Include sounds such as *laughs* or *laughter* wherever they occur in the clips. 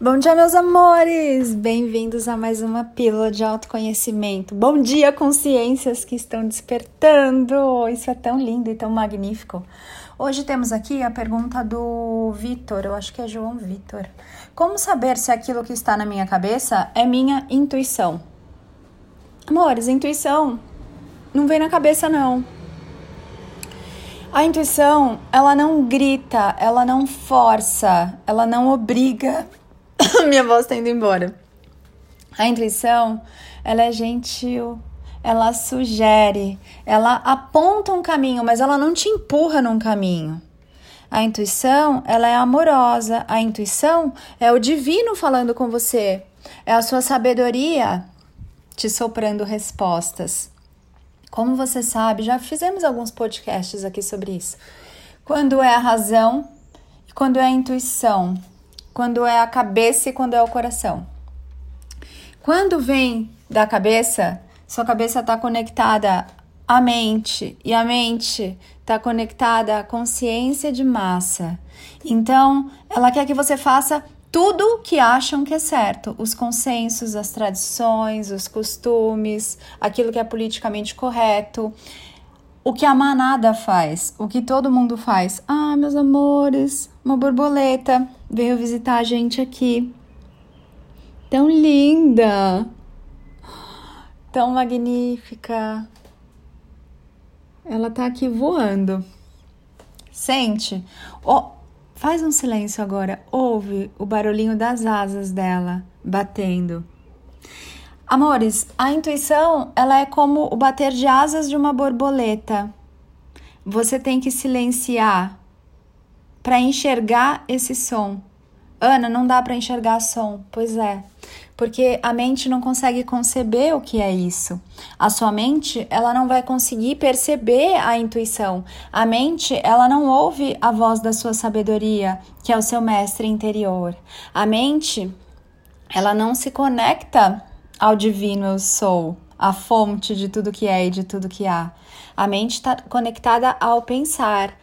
Bom dia, meus amores! Bem-vindos a mais uma pílula de autoconhecimento. Bom dia, consciências que estão despertando! Isso é tão lindo e tão magnífico. Hoje temos aqui a pergunta do Vitor, eu acho que é João Vitor. Como saber se aquilo que está na minha cabeça é minha intuição? Amores, intuição não vem na cabeça, não. A intuição, ela não grita, ela não força, ela não obriga *laughs* Minha voz tá indo embora. A intuição, ela é gentil, ela sugere, ela aponta um caminho, mas ela não te empurra num caminho. A intuição, ela é amorosa. A intuição é o divino falando com você. É a sua sabedoria te soprando respostas. Como você sabe, já fizemos alguns podcasts aqui sobre isso. Quando é a razão e quando é a intuição quando é a cabeça e quando é o coração. Quando vem da cabeça, sua cabeça está conectada à mente e a mente está conectada à consciência de massa. Então, ela quer que você faça tudo que acham que é certo, os consensos, as tradições, os costumes, aquilo que é politicamente correto o que a manada faz, o que todo mundo faz. Ah, meus amores, uma borboleta veio visitar a gente aqui. Tão linda, tão magnífica. Ela tá aqui voando. Sente? Oh, faz um silêncio agora. Ouve o barulhinho das asas dela batendo. Amores, a intuição, ela é como o bater de asas de uma borboleta. Você tem que silenciar para enxergar esse som. Ana, não dá para enxergar som. Pois é, porque a mente não consegue conceber o que é isso. A sua mente, ela não vai conseguir perceber a intuição. A mente, ela não ouve a voz da sua sabedoria, que é o seu mestre interior. A mente, ela não se conecta ao divino eu sou, a fonte de tudo que é e de tudo que há. A mente está conectada ao pensar,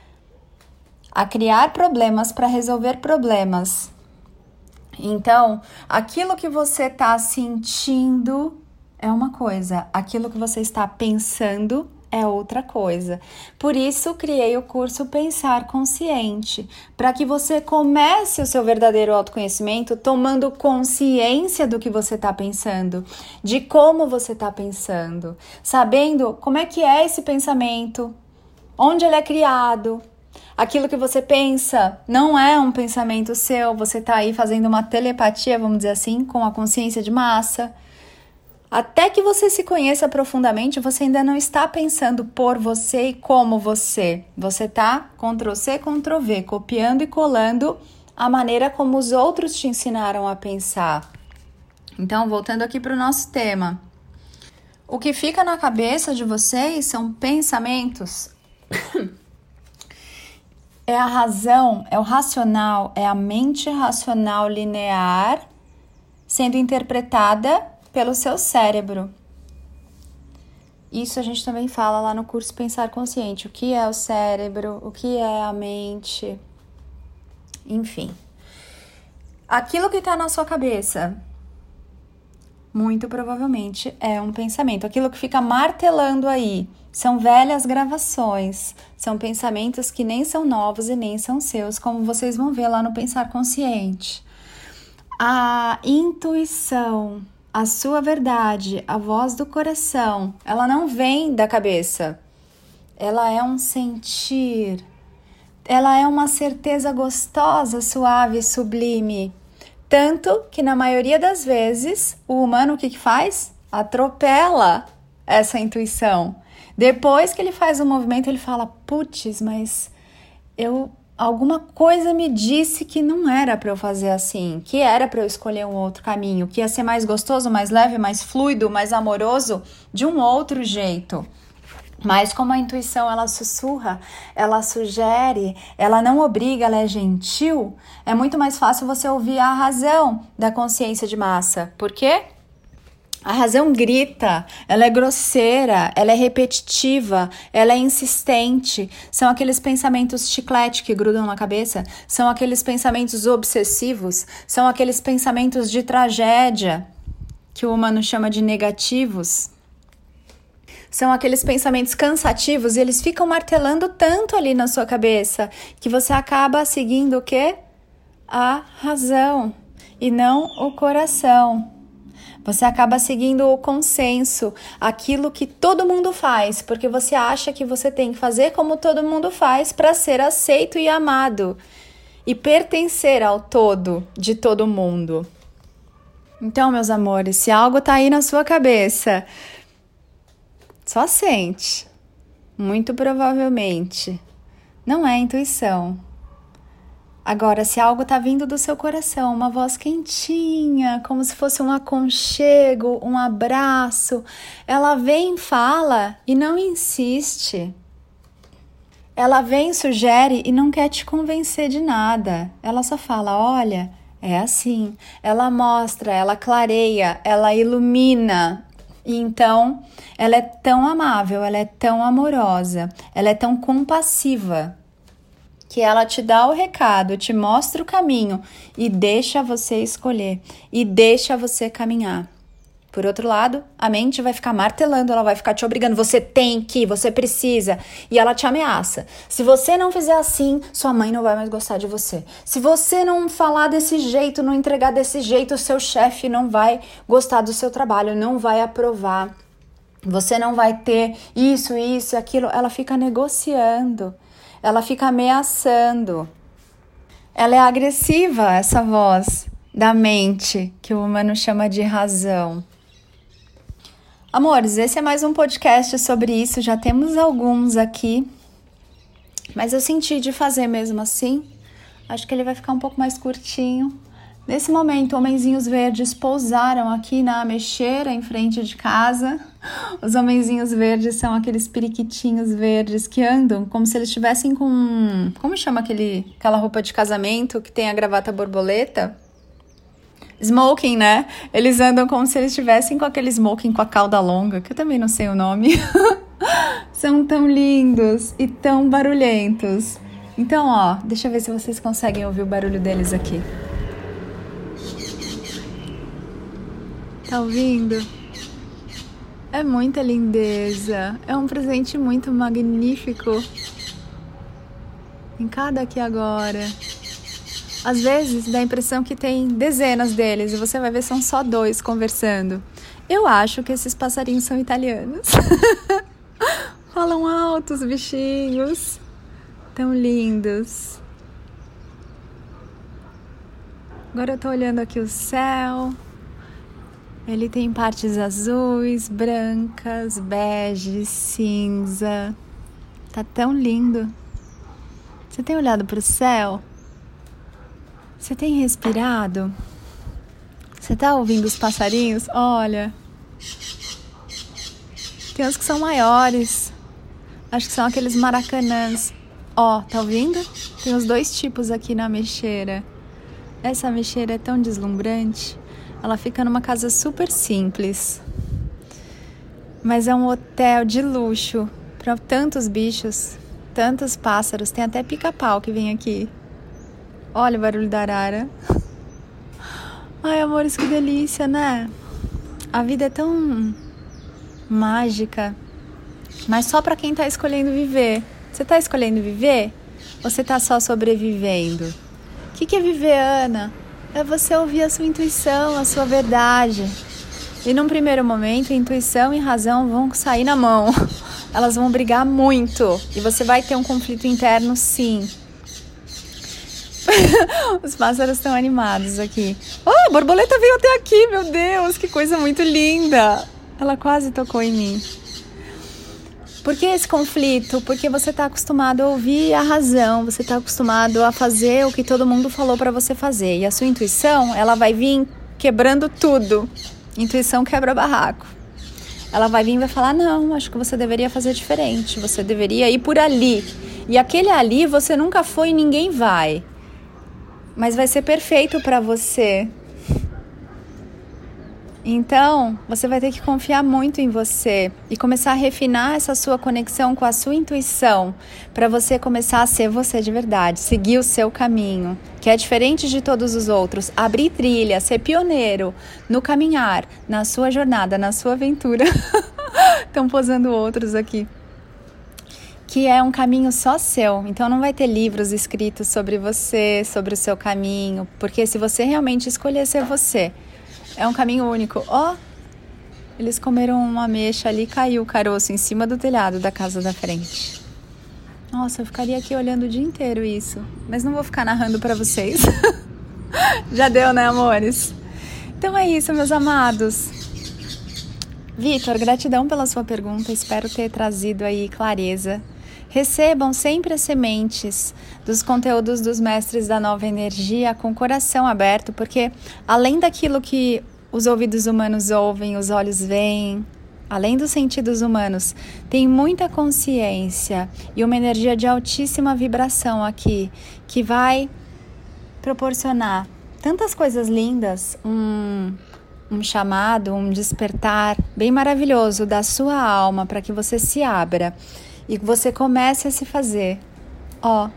a criar problemas para resolver problemas. Então, aquilo que você está sentindo é uma coisa, aquilo que você está pensando é outra coisa. Por isso, criei o curso Pensar Consciente, para que você comece o seu verdadeiro autoconhecimento tomando consciência do que você está pensando, de como você está pensando, sabendo como é que é esse pensamento, onde ele é criado. Aquilo que você pensa não é um pensamento seu, você está aí fazendo uma telepatia, vamos dizer assim, com a consciência de massa. Até que você se conheça profundamente, você ainda não está pensando por você e como você. Você está Ctrl C, Ctrl V, copiando e colando a maneira como os outros te ensinaram a pensar. Então, voltando aqui para o nosso tema. O que fica na cabeça de vocês são pensamentos. *coughs* é a razão, é o racional, é a mente racional linear sendo interpretada pelo seu cérebro. Isso a gente também fala lá no curso Pensar Consciente. O que é o cérebro? O que é a mente? Enfim. Aquilo que está na sua cabeça, muito provavelmente é um pensamento. Aquilo que fica martelando aí são velhas gravações, são pensamentos que nem são novos e nem são seus, como vocês vão ver lá no Pensar Consciente. A intuição a sua verdade, a voz do coração, ela não vem da cabeça. Ela é um sentir. Ela é uma certeza gostosa, suave, sublime. Tanto que na maioria das vezes o humano o que, que faz? Atropela essa intuição. Depois que ele faz o movimento, ele fala: "Putz, mas eu alguma coisa me disse que não era para eu fazer assim, que era para eu escolher um outro caminho, que ia ser mais gostoso, mais leve, mais fluido, mais amoroso de um outro jeito. Mas como a intuição ela sussurra, ela sugere, ela não obriga, ela é gentil, é muito mais fácil você ouvir a razão da consciência de massa. Por quê? A razão grita, ela é grosseira, ela é repetitiva, ela é insistente. São aqueles pensamentos chiclete que grudam na cabeça, são aqueles pensamentos obsessivos, são aqueles pensamentos de tragédia que o humano chama de negativos. São aqueles pensamentos cansativos e eles ficam martelando tanto ali na sua cabeça que você acaba seguindo o quê? A razão e não o coração. Você acaba seguindo o consenso, aquilo que todo mundo faz, porque você acha que você tem que fazer como todo mundo faz para ser aceito e amado e pertencer ao todo de todo mundo. Então, meus amores, se algo tá aí na sua cabeça, só sente. Muito provavelmente não é intuição, Agora, se algo está vindo do seu coração, uma voz quentinha, como se fosse um aconchego, um abraço, ela vem, fala e não insiste. Ela vem, sugere e não quer te convencer de nada. Ela só fala: olha, é assim. Ela mostra, ela clareia, ela ilumina. E então, ela é tão amável, ela é tão amorosa, ela é tão compassiva que ela te dá o recado, te mostra o caminho e deixa você escolher e deixa você caminhar. Por outro lado, a mente vai ficar martelando, ela vai ficar te obrigando, você tem que, você precisa, e ela te ameaça. Se você não fizer assim, sua mãe não vai mais gostar de você. Se você não falar desse jeito, não entregar desse jeito, seu chefe não vai gostar do seu trabalho, não vai aprovar. Você não vai ter isso, isso, aquilo. Ela fica negociando ela fica ameaçando. Ela é agressiva, essa voz da mente, que o humano chama de razão. Amores, esse é mais um podcast sobre isso, já temos alguns aqui, mas eu senti de fazer mesmo assim. Acho que ele vai ficar um pouco mais curtinho. Nesse momento, homenzinhos verdes pousaram aqui na mexeira em frente de casa. Os homenzinhos verdes são aqueles periquitinhos verdes que andam como se eles estivessem com. Como chama aquele, aquela roupa de casamento que tem a gravata borboleta? Smoking, né? Eles andam como se eles estivessem com aquele smoking com a cauda longa, que eu também não sei o nome. *laughs* são tão lindos e tão barulhentos. Então, ó, deixa eu ver se vocês conseguem ouvir o barulho deles aqui. Tá ouvindo? É muita lindeza. É um presente muito magnífico. Em cada aqui agora. Às vezes dá a impressão que tem dezenas deles e você vai ver são só dois conversando. Eu acho que esses passarinhos são italianos. *laughs* Falam altos bichinhos. Tão lindos. Agora eu tô olhando aqui o céu. Ele tem partes azuis, brancas, bege, cinza. Tá tão lindo. Você tem olhado para o céu? Você tem respirado? Você tá ouvindo os passarinhos? Olha. Tem uns que são maiores. Acho que são aqueles maracanãs. Ó, tá ouvindo? Tem os dois tipos aqui na mexeira. Essa mexeira é tão deslumbrante. Ela fica numa casa super simples, mas é um hotel de luxo para tantos bichos, tantos pássaros. Tem até pica-pau que vem aqui. Olha o barulho da arara. *laughs* Ai, amores, que delícia, né? A vida é tão mágica, mas só para quem tá escolhendo viver. Você tá escolhendo viver? Ou você tá só sobrevivendo? O que, que é viver, Ana? É você ouvir a sua intuição, a sua verdade. E num primeiro momento, intuição e razão vão sair na mão. *laughs* Elas vão brigar muito e você vai ter um conflito interno, sim. *laughs* Os pássaros estão animados aqui. Oh, a borboleta veio até aqui, meu Deus, que coisa muito linda. Ela quase tocou em mim. Por que esse conflito? Porque você está acostumado a ouvir a razão, você está acostumado a fazer o que todo mundo falou para você fazer. E a sua intuição, ela vai vir quebrando tudo. Intuição quebra barraco. Ela vai vir e vai falar: não, acho que você deveria fazer diferente, você deveria ir por ali. E aquele ali você nunca foi e ninguém vai. Mas vai ser perfeito para você. Então, você vai ter que confiar muito em você e começar a refinar essa sua conexão com a sua intuição, para você começar a ser você de verdade, seguir o seu caminho, que é diferente de todos os outros, abrir trilha, ser pioneiro no caminhar, na sua jornada, na sua aventura. *laughs* Estão posando outros aqui que é um caminho só seu. Então não vai ter livros escritos sobre você, sobre o seu caminho, porque se você realmente escolher ser você, é um caminho único. Ó, oh, eles comeram uma mexa ali, caiu o caroço em cima do telhado da casa da frente. Nossa, eu ficaria aqui olhando o dia inteiro isso, mas não vou ficar narrando para vocês. *laughs* Já deu, né, amores? Então é isso, meus amados. Vitor, gratidão pela sua pergunta. Espero ter trazido aí clareza. Recebam sempre as sementes dos conteúdos dos mestres da nova energia com o coração aberto, porque além daquilo que os ouvidos humanos ouvem, os olhos veem, além dos sentidos humanos, tem muita consciência e uma energia de altíssima vibração aqui que vai proporcionar tantas coisas lindas, um, um chamado, um despertar bem maravilhoso da sua alma para que você se abra e você comece a se fazer. Ó,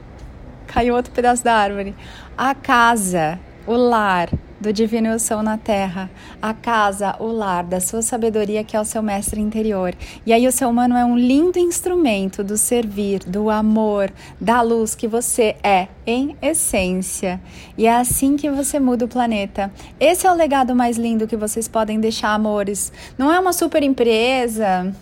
caiu outro pedaço da árvore. A casa, o lar do divino eu sou na terra, a casa, o lar da sua sabedoria que é o seu mestre interior. E aí o seu humano é um lindo instrumento do servir, do amor, da luz que você é em essência. E é assim que você muda o planeta. Esse é o legado mais lindo que vocês podem deixar, amores. Não é uma super empresa,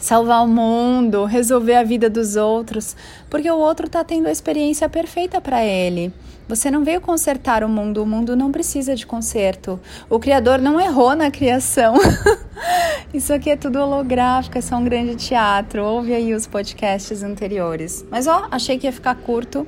salvar o mundo, resolver a vida dos outros, porque o outro está tendo a experiência perfeita para ele. Você não veio consertar o mundo, o mundo não precisa de conserto. O Criador não errou na criação. *laughs* Isso aqui é tudo holográfico, é só um grande teatro. Ouve aí os podcasts anteriores. Mas ó, achei que ia ficar curto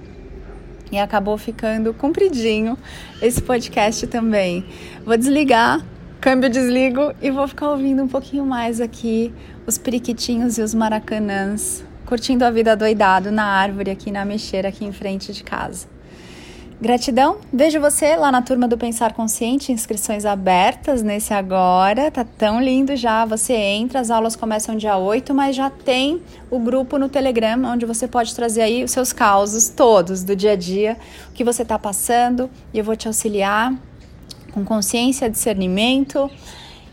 e acabou ficando compridinho esse podcast também. Vou desligar, câmbio desligo e vou ficar ouvindo um pouquinho mais aqui os periquitinhos e os maracanãs, curtindo a vida doidado na árvore aqui na mexeira aqui em frente de casa. Gratidão. Vejo você lá na turma do Pensar Consciente, inscrições abertas nesse agora. Tá tão lindo já. Você entra, as aulas começam dia 8, mas já tem o grupo no Telegram onde você pode trazer aí os seus causos todos do dia a dia, o que você tá passando, e eu vou te auxiliar com consciência, discernimento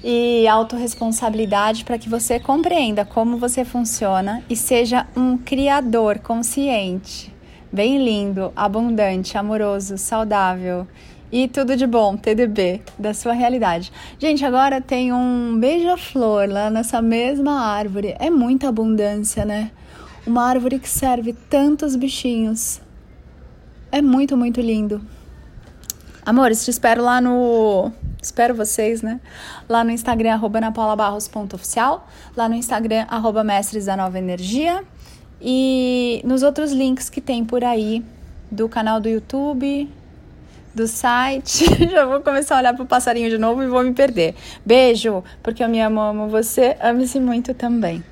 e autorresponsabilidade para que você compreenda como você funciona e seja um criador consciente, bem lindo, abundante, amoroso, saudável e tudo de bom, TDB, da sua realidade. Gente, agora tem um beija-flor lá nessa mesma árvore. É muita abundância, né? Uma árvore que serve tantos bichinhos. É muito, muito lindo. Amores, te espero lá no espero vocês, né? Lá no Instagram, arroba napaulabarros.oficial, lá no Instagram, arroba mestres da nova energia e nos outros links que tem por aí do canal do YouTube, do site. *laughs* Já vou começar a olhar pro passarinho de novo e vou me perder. Beijo, porque eu me amo, amo você, ame-se muito também.